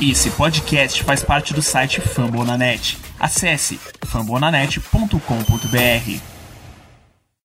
Esse podcast faz parte do site Fambonanet. Acesse fambonanet.com.br.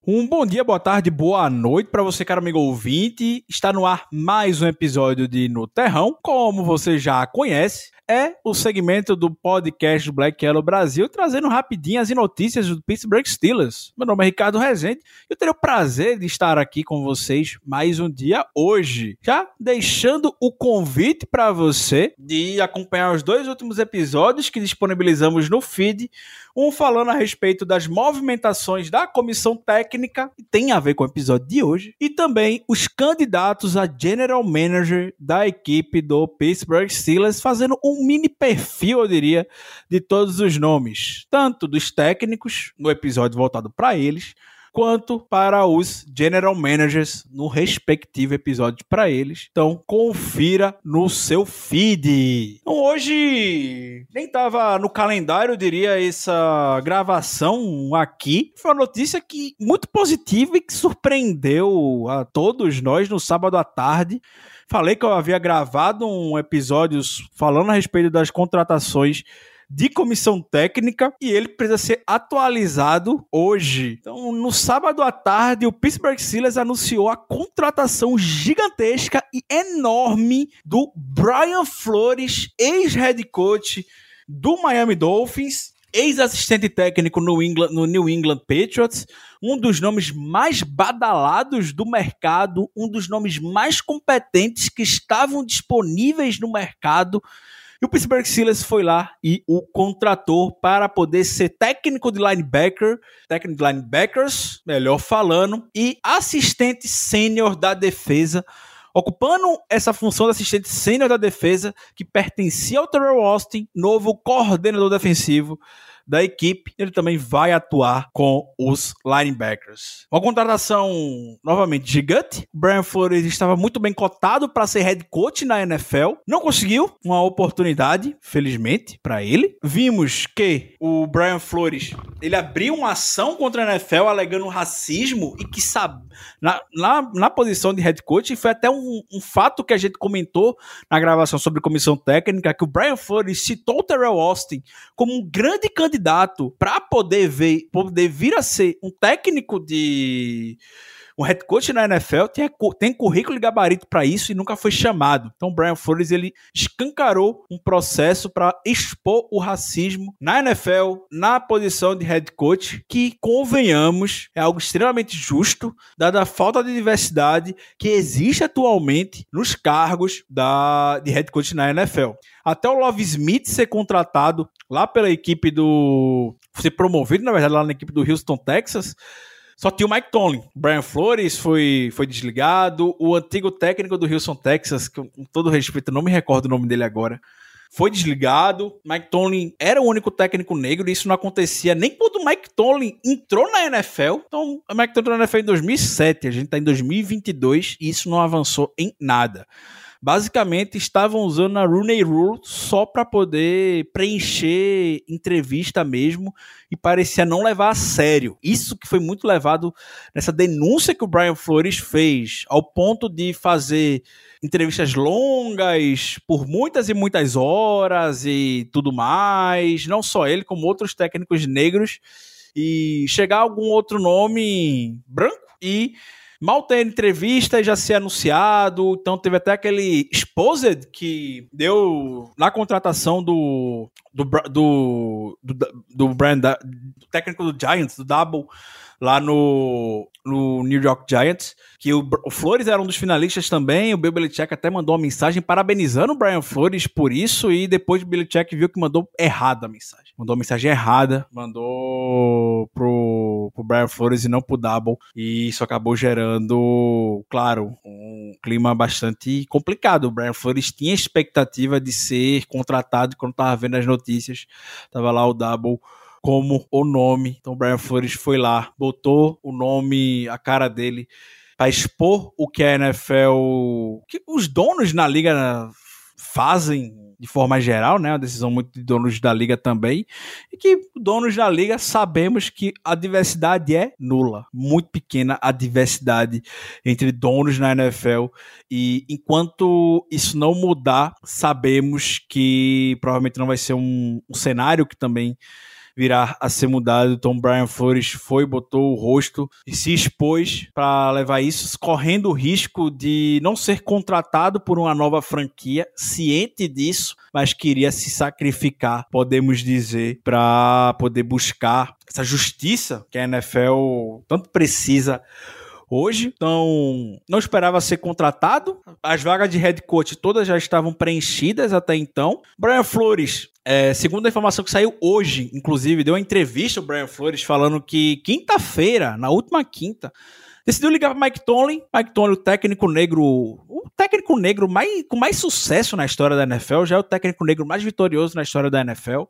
Um bom dia, boa tarde, boa noite para você, caro amigo ouvinte. Está no ar mais um episódio de No Terrão. Como você já conhece, é o segmento do podcast Black Yellow Brasil, trazendo rapidinhas e notícias do Pittsburgh Steelers. Meu nome é Ricardo Rezende e eu terei o prazer de estar aqui com vocês mais um dia hoje. Já deixando o convite para você de acompanhar os dois últimos episódios que disponibilizamos no feed, um falando a respeito das movimentações da comissão técnica, que tem a ver com o episódio de hoje, e também os candidatos a general manager da equipe do Pittsburgh Steelers, fazendo um um mini perfil, eu diria, de todos os nomes, tanto dos técnicos, no episódio voltado para eles, quanto para os general managers no respectivo episódio para eles. Então, confira no seu feed. Então, hoje nem estava no calendário, eu diria, essa gravação aqui. Foi uma notícia que muito positiva e que surpreendeu a todos nós no sábado à tarde. Falei que eu havia gravado um episódio falando a respeito das contratações de comissão técnica e ele precisa ser atualizado hoje. Então, no sábado à tarde, o Pittsburgh Steelers anunciou a contratação gigantesca e enorme do Brian Flores, ex-head coach do Miami Dolphins, ex-assistente técnico no, England, no New England Patriots, um dos nomes mais badalados do mercado, um dos nomes mais competentes que estavam disponíveis no mercado. E o Pittsburgh Steelers foi lá e o contratou para poder ser técnico de linebacker, técnico de linebackers, melhor falando, e assistente sênior da defesa ocupando essa função de assistente sênior da defesa, que pertencia ao Terrell Austin, novo coordenador defensivo da equipe. Ele também vai atuar com os linebackers. Uma contratação novamente gigante. O Brian Flores estava muito bem cotado para ser head coach na NFL. Não conseguiu uma oportunidade, felizmente, para ele. Vimos que o Brian Flores ele abriu uma ação contra a NFL alegando racismo e que sabe na, na, na posição de head coach. Foi até um, um fato que a gente comentou na gravação sobre comissão técnica que o Brian Flores citou o Terrell Austin como um grande candidato candidato para poder ver, poder vir a ser um técnico de um head coach na NFL tem, tem currículo e gabarito para isso e nunca foi chamado. Então, Brian Flores ele escancarou um processo para expor o racismo na NFL, na posição de head coach, que, convenhamos, é algo extremamente justo, dada a falta de diversidade que existe atualmente nos cargos da, de head coach na NFL. Até o Love Smith ser contratado lá pela equipe do. ser promovido, na verdade, lá na equipe do Houston, Texas só tinha o Mike Tomlin. Brian Flores foi, foi desligado. O antigo técnico do Houston, Texas, que com todo respeito, não me recordo o nome dele agora, foi desligado. Mike Tomlin era o único técnico negro e isso não acontecia nem quando o Mike Tomlin entrou na NFL. Então, o Mike Tomlin entrou na NFL em 2007, a gente está em 2022 e isso não avançou em nada basicamente estavam usando a Rooney Rule só para poder preencher entrevista mesmo e parecia não levar a sério. Isso que foi muito levado nessa denúncia que o Brian Flores fez, ao ponto de fazer entrevistas longas por muitas e muitas horas e tudo mais, não só ele, como outros técnicos negros e chegar algum outro nome branco e mal ter entrevista e já ser anunciado. Então teve até aquele Exposed que deu na contratação do do do, do, do brand do técnico do Giants, do Double lá no, no New York Giants, que o, o, Flores era um dos finalistas também, o Bill Belichick até mandou uma mensagem parabenizando o Brian Flores por isso, e depois o Belichick viu que mandou errada a mensagem. Mandou a mensagem errada, mandou pro, pro Brian Flores e não pro Double, e isso acabou gerando, claro, um clima bastante complicado. O Brian Flores tinha expectativa de ser contratado quando tava vendo as notícias, tava lá o Double como o nome. Então o Brian Flores foi lá, botou o nome, a cara dele para expor o que a NFL, que os donos na liga fazem de forma geral, né? Uma decisão muito de donos da liga também. E que donos da liga sabemos que a diversidade é nula, muito pequena a diversidade entre donos na NFL. E enquanto isso não mudar, sabemos que provavelmente não vai ser um, um cenário que também virar a ser mudado. Então, Brian Flores foi, botou o rosto e se expôs para levar isso, correndo o risco de não ser contratado por uma nova franquia, ciente disso, mas queria se sacrificar, podemos dizer, para poder buscar essa justiça que a NFL tanto precisa hoje. Então, não esperava ser contratado. As vagas de head coach todas já estavam preenchidas até então. Brian Flores é, segundo a informação que saiu hoje, inclusive, deu uma entrevista o Brian Flores falando que quinta-feira, na última quinta, decidiu ligar para Mike Tomlin. Mike Tomlin, o técnico negro, o técnico negro mais, com mais sucesso na história da NFL, já é o técnico negro mais vitorioso na história da NFL,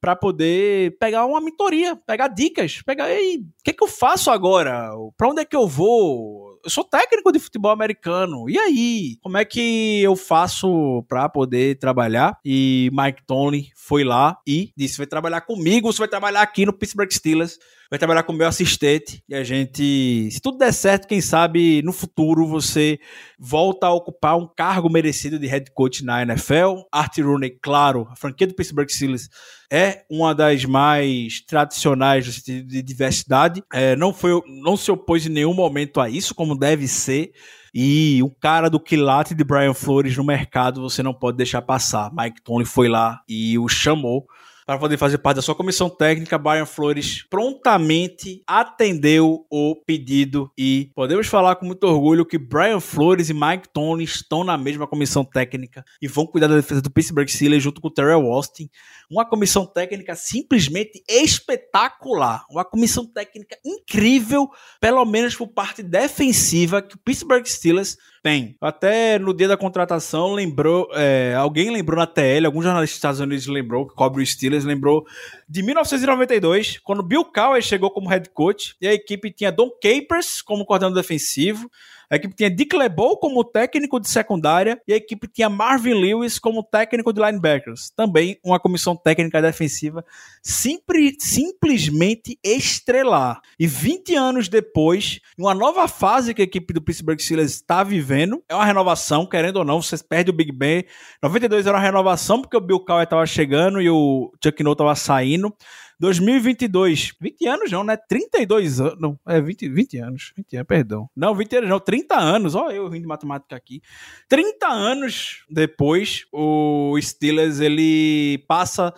para poder pegar uma mentoria, pegar dicas, pegar, ei, o que, que eu faço agora? Para onde é que eu vou? eu sou técnico de futebol americano. E aí? Como é que eu faço para poder trabalhar? E Mike Tony foi lá e disse: vai trabalhar comigo, você vai trabalhar aqui no Pittsburgh Steelers vai trabalhar com meu assistente e a gente, se tudo der certo, quem sabe no futuro você volta a ocupar um cargo merecido de head coach na NFL. Art Rooney, claro, a franquia do Pittsburgh Steelers é uma das mais tradicionais no sentido de diversidade. É, não, foi, não se opôs em nenhum momento a isso, como deve ser. E o cara do quilate de Brian Flores no mercado você não pode deixar passar. Mike Tomlin foi lá e o chamou para poder fazer parte da sua comissão técnica, Brian Flores prontamente atendeu o pedido e podemos falar com muito orgulho que Brian Flores e Mike Tony estão na mesma comissão técnica e vão cuidar da defesa do Pittsburgh Steelers junto com o Terrell Austin. Uma comissão técnica simplesmente espetacular, uma comissão técnica incrível, pelo menos por parte defensiva que o Pittsburgh Steelers tem. Até no dia da contratação, lembrou. É, alguém lembrou na TL, algum jornalista dos Estados Unidos lembrou, que cobre o Steelers, lembrou de 1992, quando Bill Cowher chegou como head coach e a equipe tinha Don Capers como coordenador defensivo. A equipe tinha Dick LeBeau como técnico de secundária e a equipe tinha Marvin Lewis como técnico de linebackers. Também uma comissão técnica defensiva sempre, simplesmente estrelar. E 20 anos depois, uma nova fase que a equipe do Pittsburgh Steelers está vivendo, é uma renovação, querendo ou não, vocês perdem o Big Ben. 92 era uma renovação porque o Bill Cowher estava chegando e o Chuck Noll estava saindo. 2022. 20 anos não, né? 32 anos. Não, é 20, 20 anos. 20 anos, perdão. Não, 20 anos não, 30 anos. Ó, eu vim de matemática aqui. 30 anos depois, o Steelers ele passa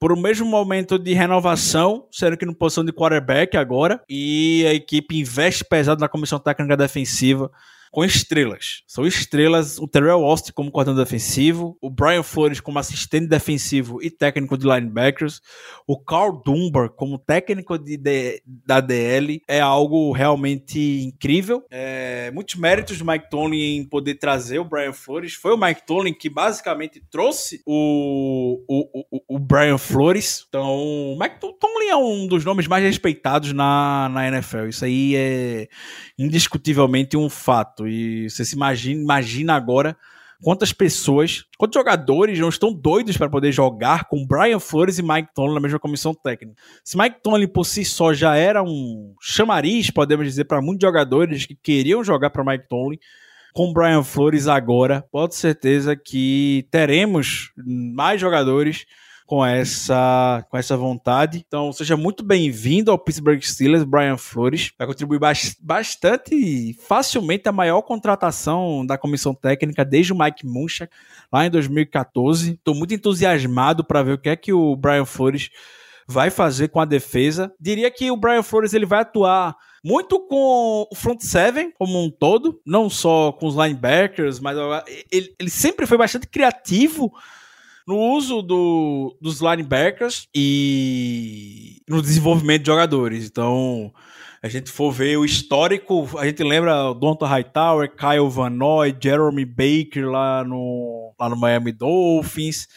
por o mesmo momento de renovação, sendo que no posição de quarterback agora, e a equipe investe pesado na comissão técnica defensiva com estrelas. São estrelas, o Terrell Austin como coordenador defensivo, o Brian Flores como assistente defensivo e técnico de linebackers, o Carl Dunbar como técnico de, de da DL, é algo realmente incrível. É, muitos méritos do Mike Tomlin em poder trazer o Brian Flores. Foi o Mike Tomlin que basicamente trouxe o, o, o, o Brian Flores. Então, o Mike Tomlin é um dos nomes mais respeitados na, na NFL. Isso aí é indiscutivelmente um fato E você se imagina, imagina agora quantas pessoas, quantos jogadores não estão doidos para poder jogar com Brian Flores e Mike Tomlin na mesma comissão técnica. Se Mike Tomlin por si só já era um chamariz, podemos dizer, para muitos jogadores que queriam jogar para Mike Tomlin, com Brian Flores agora, pode certeza que teremos mais jogadores com essa, com essa vontade. Então, seja muito bem-vindo ao Pittsburgh Steelers, Brian Flores. Vai contribuir bastante, facilmente, a maior contratação da comissão técnica desde o Mike Munchak, lá em 2014. Estou muito entusiasmado para ver o que é que o Brian Flores vai fazer com a defesa. Diria que o Brian Flores ele vai atuar muito com o front seven como um todo, não só com os linebackers, mas ele, ele sempre foi bastante criativo no uso do, dos linebackers e no desenvolvimento de jogadores. Então, a gente for ver o histórico, a gente lembra Donta Hightower, Kyle Van Noy, Jeremy Baker lá no, lá no Miami Dolphins,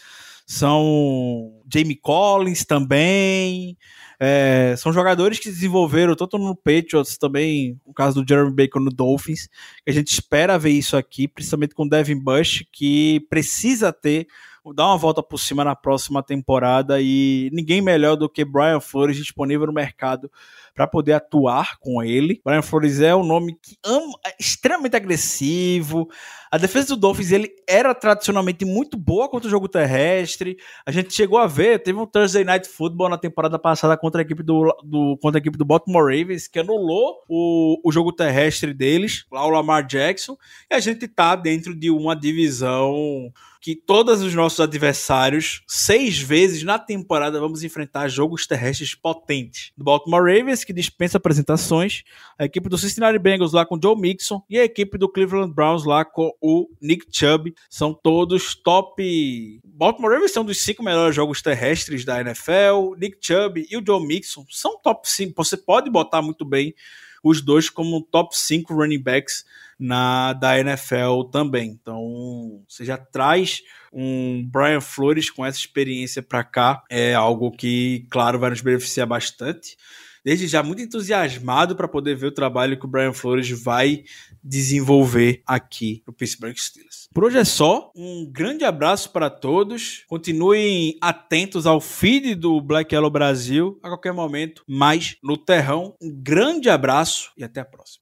são Jamie Collins também. É, são jogadores que desenvolveram tanto no Patriots também, no caso do Jeremy Baker no Dolphins, a gente espera ver isso aqui, principalmente com o Devin Bush, que precisa ter dar uma volta por cima na próxima temporada e ninguém melhor do que Brian Flores disponível no mercado para poder atuar com ele. Brian Flores é um nome que ama, é extremamente agressivo. A defesa do Dolphins ele era tradicionalmente muito boa contra o jogo terrestre. A gente chegou a ver, teve um Thursday Night Football na temporada passada contra a equipe do, do contra a equipe do Baltimore Ravens que anulou o, o jogo terrestre deles, lá o Lamar Jackson. E a gente tá dentro de uma divisão que todos os nossos adversários, seis vezes na temporada, vamos enfrentar jogos terrestres potentes. Do Baltimore Ravens, que dispensa apresentações, a equipe do Cincinnati Bengals lá com Joe Mixon e a equipe do Cleveland Browns lá com o Nick Chubb. São todos top. Baltimore Ravens são dos cinco melhores jogos terrestres da NFL. Nick Chubb e o Joe Mixon são top 5. Você pode botar muito bem os dois como top 5 running backs na da NFL também. Então, você já traz um Brian Flores com essa experiência para cá, é algo que, claro, vai nos beneficiar bastante. Desde já muito entusiasmado para poder ver o trabalho que o Brian Flores vai desenvolver aqui no Pittsburgh Steelers. Por hoje é só. Um grande abraço para todos. Continuem atentos ao feed do Black Yellow Brasil a qualquer momento, mais no terrão. Um grande abraço e até a próxima.